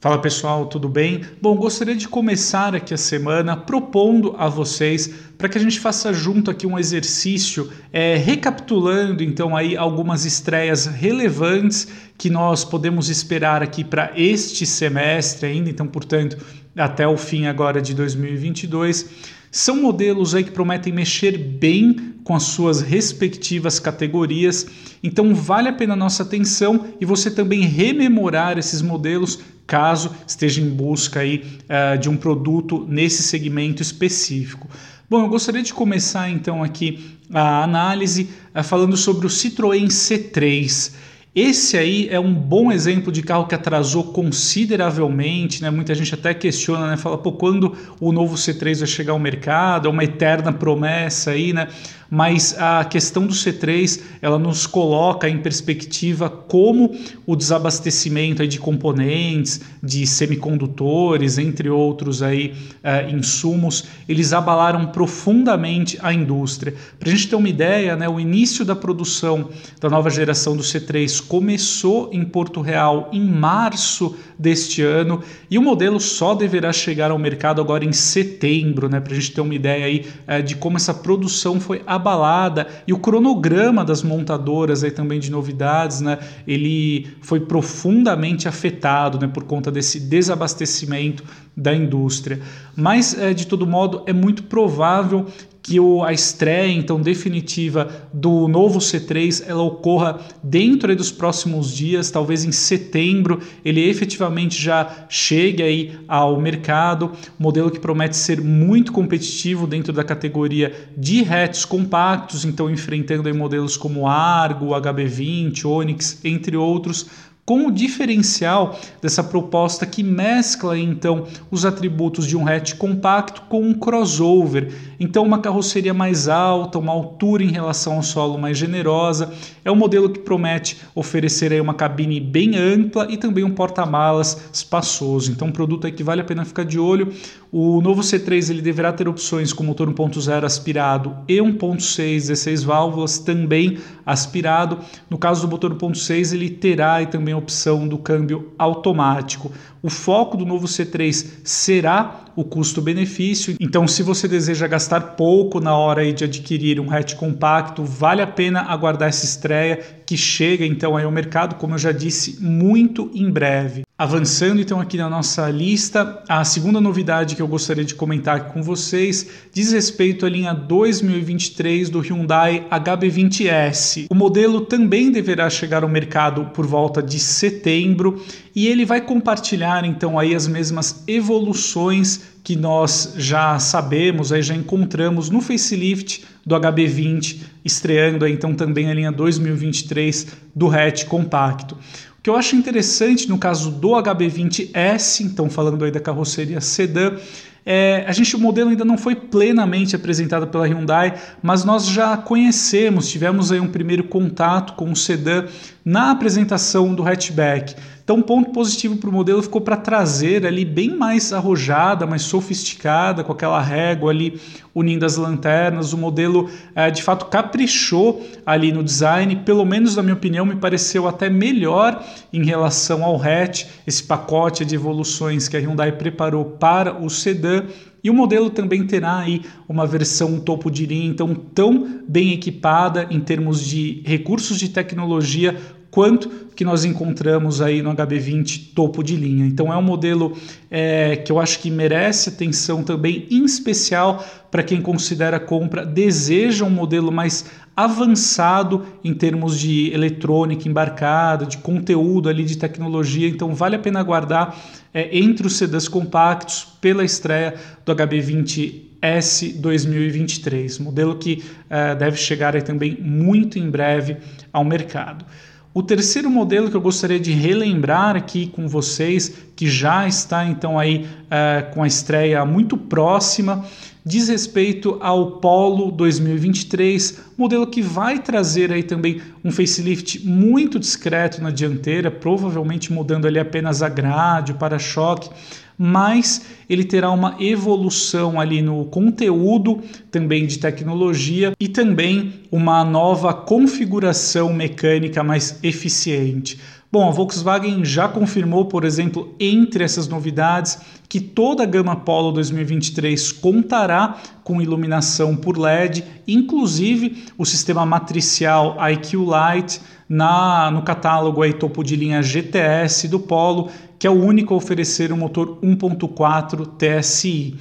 Fala pessoal, tudo bem? Bom, gostaria de começar aqui a semana propondo a vocês para que a gente faça junto aqui um exercício é, recapitulando então aí algumas estreias relevantes que nós podemos esperar aqui para este semestre ainda, então portanto até o fim agora de 2022. São modelos aí que prometem mexer bem com as suas respectivas categorias, então vale a pena a nossa atenção e você também rememorar esses modelos caso esteja em busca aí, uh, de um produto nesse segmento específico. Bom, eu gostaria de começar então aqui a análise uh, falando sobre o Citroën C3. Esse aí é um bom exemplo de carro que atrasou consideravelmente, né? Muita gente até questiona, né? Fala, pô, quando o novo C3 vai chegar ao mercado? É uma eterna promessa aí, né? mas a questão do C3 ela nos coloca em perspectiva como o desabastecimento de componentes, de semicondutores, entre outros aí, uh, insumos, eles abalaram profundamente a indústria. Para a gente ter uma ideia, né, o início da produção da nova geração do C3 começou em Porto Real em março deste ano e o modelo só deverá chegar ao mercado agora em setembro, né, para a gente ter uma ideia aí uh, de como essa produção foi abalada. E o cronograma das montadoras aí também de novidades, né, ele foi profundamente afetado, né, por conta desse desabastecimento da indústria. Mas é, de todo modo é muito provável que o, a estreia então definitiva do novo C3 ela ocorra dentro dos próximos dias, talvez em setembro ele efetivamente já chegue aí ao mercado, modelo que promete ser muito competitivo dentro da categoria de hatches compactos, então enfrentando modelos como Argo, HB20, Onix, entre outros, com o diferencial dessa proposta que mescla então os atributos de um hatch compacto com um crossover. Então, uma carroceria mais alta, uma altura em relação ao solo mais generosa. É um modelo que promete oferecer aí uma cabine bem ampla e também um porta-malas espaçoso. Então, um produto aí que vale a pena ficar de olho. O novo C3 ele deverá ter opções com motor 1.0 aspirado e 1.6 16 válvulas também aspirado. No caso do motor 1.6 ele terá também a opção do câmbio automático. O foco do novo C3 será o custo-benefício. Então, se você deseja gastar pouco na hora de adquirir um hatch compacto, vale a pena aguardar essa estreia que chega então aí ao mercado, como eu já disse, muito em breve. Avançando então aqui na nossa lista, a segunda novidade que eu gostaria de comentar com vocês diz respeito à linha 2023 do Hyundai HB20S. O modelo também deverá chegar ao mercado por volta de setembro e ele vai compartilhar então aí as mesmas evoluções que nós já sabemos, aí já encontramos no facelift do HB20, estreando aí, então também a linha 2023 do hatch compacto. Que eu acho interessante no caso do HB20S, então falando aí da carroceria sedã, é, a gente o modelo ainda não foi plenamente apresentado pela Hyundai, mas nós já conhecemos, tivemos aí um primeiro contato com o sedã na apresentação do hatchback. Então, um ponto positivo para o modelo ficou para trazer ali bem mais arrojada, mais sofisticada, com aquela régua ali unindo as lanternas. O modelo é, de fato caprichou ali no design, pelo menos na minha opinião, me pareceu até melhor em relação ao hatch, esse pacote de evoluções que a Hyundai preparou para o sedã. E o modelo também terá aí uma versão topo de linha, então tão bem equipada em termos de recursos de tecnologia quanto que nós encontramos aí no HB20 topo de linha. Então é um modelo é, que eu acho que merece atenção também, em especial para quem considera compra, deseja um modelo mais avançado em termos de eletrônica embarcada, de conteúdo ali de tecnologia. Então vale a pena aguardar é, entre os sedãs compactos pela estreia do HB20 S 2023, modelo que uh, deve chegar também muito em breve ao mercado. O terceiro modelo que eu gostaria de relembrar aqui com vocês, que já está então aí uh, com a estreia muito próxima, diz respeito ao Polo 2023, modelo que vai trazer aí também um facelift muito discreto na dianteira, provavelmente mudando ali apenas a grade, o para-choque, mas ele terá uma evolução ali no conteúdo também de tecnologia e também uma nova configuração mecânica mais eficiente. Bom, a Volkswagen já confirmou, por exemplo, entre essas novidades, que toda a gama Polo 2023 contará com iluminação por LED, inclusive o sistema matricial IQ Light na, no catálogo aí, topo de linha GTS do Polo, que é o único a oferecer um motor 1.4 TSI.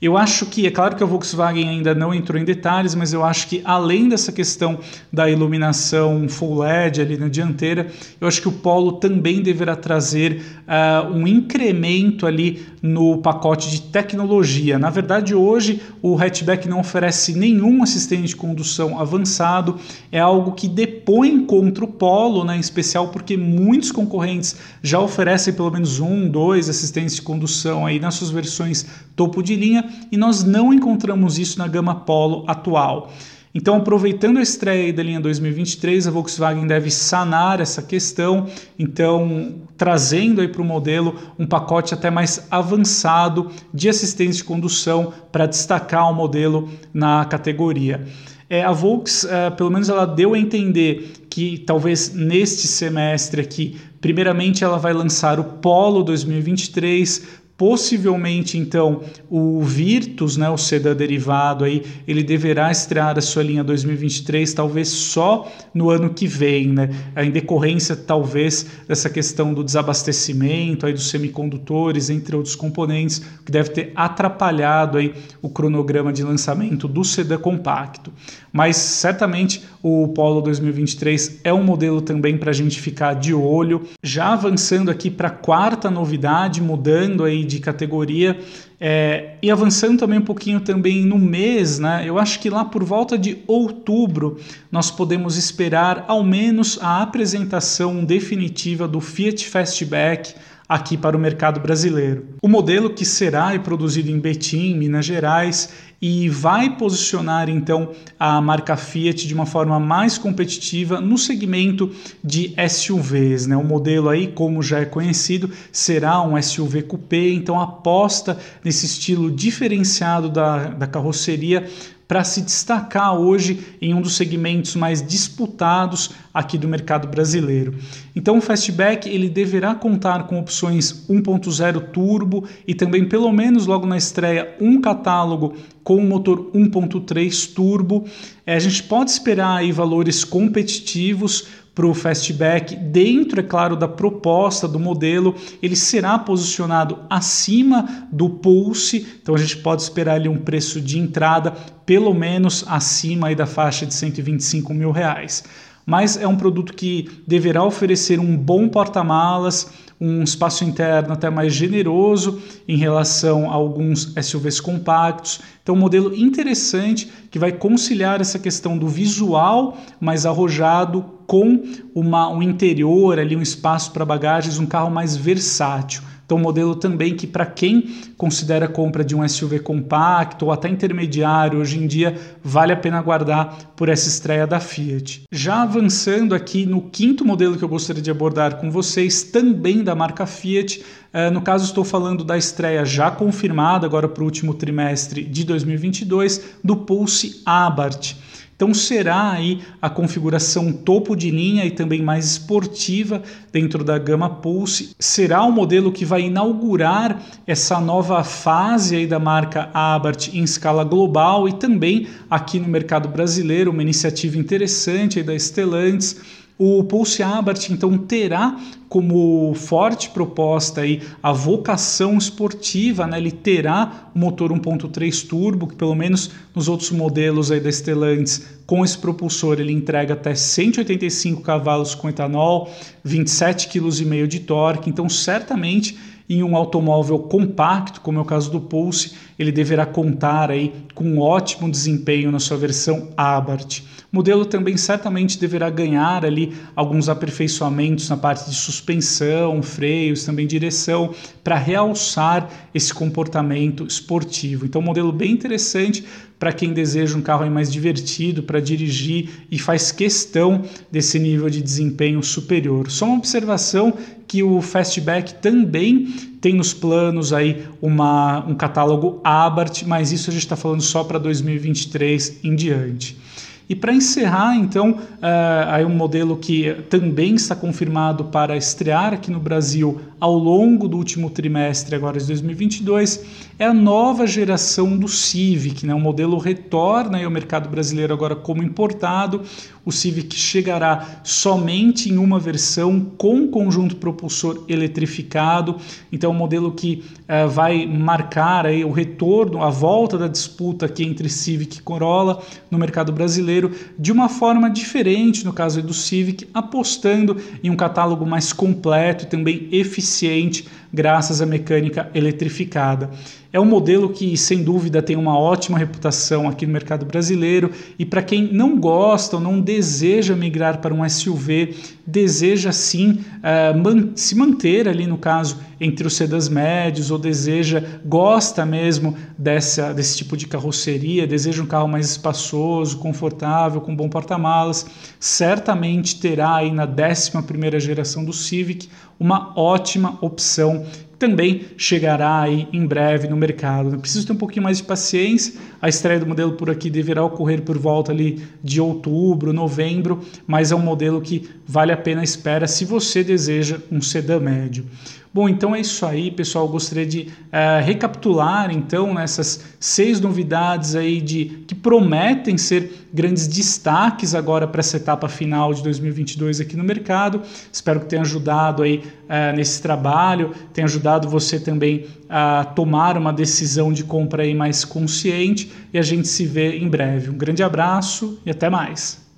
Eu acho que, é claro que a Volkswagen ainda não entrou em detalhes, mas eu acho que além dessa questão da iluminação full LED ali na dianteira, eu acho que o Polo também deverá trazer uh, um incremento ali no pacote de tecnologia. Na verdade, hoje o hatchback não oferece nenhum assistente de condução avançado, é algo que depõe contra o Polo, né, em especial porque muitos concorrentes já oferecem pelo menos um, dois assistentes de condução aí nas suas versões topo de linha e nós não encontramos isso na gama Polo atual. Então, aproveitando a estreia da linha 2023, a Volkswagen deve sanar essa questão, então trazendo aí para o modelo um pacote até mais avançado de assistência de condução para destacar o modelo na categoria. É, a Volks, é, pelo menos ela deu a entender que talvez neste semestre aqui, primeiramente ela vai lançar o Polo 2023, Possivelmente, então, o Virtus, né, o sedã derivado, aí, ele deverá estrear a sua linha 2023, talvez só no ano que vem, né, em decorrência, talvez, dessa questão do desabastecimento aí, dos semicondutores, entre outros componentes, que deve ter atrapalhado aí, o cronograma de lançamento do sedã compacto. Mas, certamente, o Polo 2023 é um modelo também para a gente ficar de olho. Já avançando aqui para a quarta novidade, mudando aí de categoria é, e avançando também um pouquinho também no mês, né? Eu acho que lá por volta de outubro nós podemos esperar ao menos a apresentação definitiva do Fiat Fastback aqui para o mercado brasileiro. O modelo que será produzido em Betim, Minas Gerais, e vai posicionar então a marca Fiat de uma forma mais competitiva no segmento de SUVs. Né? O modelo aí, como já é conhecido, será um SUV coupé, então aposta nesse estilo diferenciado da, da carroceria para se destacar hoje em um dos segmentos mais disputados aqui do mercado brasileiro. Então o Fastback ele deverá contar com opções 1.0 turbo e também pelo menos logo na estreia um catálogo com um motor 1.3 turbo. É, a gente pode esperar aí valores competitivos para o Fastback, dentro, é claro, da proposta do modelo, ele será posicionado acima do Pulse, então a gente pode esperar ali um preço de entrada pelo menos acima aí da faixa de 125 mil reais mas é um produto que deverá oferecer um bom porta-malas, um espaço interno até mais generoso em relação a alguns SUVs compactos. Então, um modelo interessante que vai conciliar essa questão do visual mais arrojado com uma, um interior ali, um espaço para bagagens, um carro mais versátil. Então, um modelo também que, para quem considera a compra de um SUV compacto ou até intermediário, hoje em dia vale a pena guardar por essa estreia da Fiat. Já avançando aqui no quinto modelo que eu gostaria de abordar com vocês, também da marca Fiat, eh, no caso, estou falando da estreia já confirmada agora para o último trimestre de 2022 do Pulse Abarth. Então será aí a configuração topo de linha e também mais esportiva dentro da gama Pulse. Será o modelo que vai inaugurar essa nova fase aí da marca Abarth em escala global e também aqui no mercado brasileiro, uma iniciativa interessante aí da Stellantis o Pulse Abarth então terá como forte proposta aí a vocação esportiva, né? Ele terá motor 1.3 turbo, que pelo menos nos outros modelos aí da Stellantis, com esse propulsor ele entrega até 185 cavalos com etanol, 27,5 kg de torque, então certamente em um automóvel compacto, como é o caso do Pulse, ele deverá contar aí com um ótimo desempenho na sua versão Abarth. O modelo também certamente deverá ganhar ali alguns aperfeiçoamentos na parte de suspensão, freios, também direção, para realçar esse comportamento esportivo. Então, um modelo bem interessante para quem deseja um carro mais divertido para dirigir e faz questão desse nível de desempenho superior. Só uma observação que o Fastback também tem nos planos aí uma, um catálogo Abarth, mas isso a gente está falando só para 2023 em diante. E para encerrar, então, uh, aí um modelo que também está confirmado para estrear aqui no Brasil ao longo do último trimestre agora de 2022 é a nova geração do Civic, né? O modelo retorna ao mercado brasileiro agora como importado. O Civic chegará somente em uma versão com conjunto propulsor eletrificado. Então, é um modelo que uh, vai marcar aí o retorno, a volta da disputa aqui entre Civic e Corolla no mercado brasileiro de uma forma diferente, no caso do Civic, apostando em um catálogo mais completo e também eficiente graças à mecânica eletrificada. É um modelo que, sem dúvida, tem uma ótima reputação aqui no mercado brasileiro e para quem não gosta ou não deseja migrar para um SUV, deseja sim uh, man se manter ali no caso entre os sedãs médios ou deseja, gosta mesmo dessa, desse tipo de carroceria, deseja um carro mais espaçoso, confortável, com bom porta-malas, certamente terá aí na 11ª geração do Civic uma ótima opção também chegará aí em breve no mercado. Preciso ter um pouquinho mais de paciência. A estreia do modelo por aqui deverá ocorrer por volta ali de outubro, novembro, mas é um modelo que vale a pena espera se você deseja um sedã médio. Bom, então é isso aí, pessoal. Eu gostaria de uh, recapitular então nessas seis novidades aí de que prometem ser grandes destaques agora para essa etapa final de 2022 aqui no mercado. Espero que tenha ajudado aí uh, nesse trabalho, tenha ajudado você também a tomar uma decisão de compra aí mais consciente e a gente se vê em breve. Um grande abraço e até mais.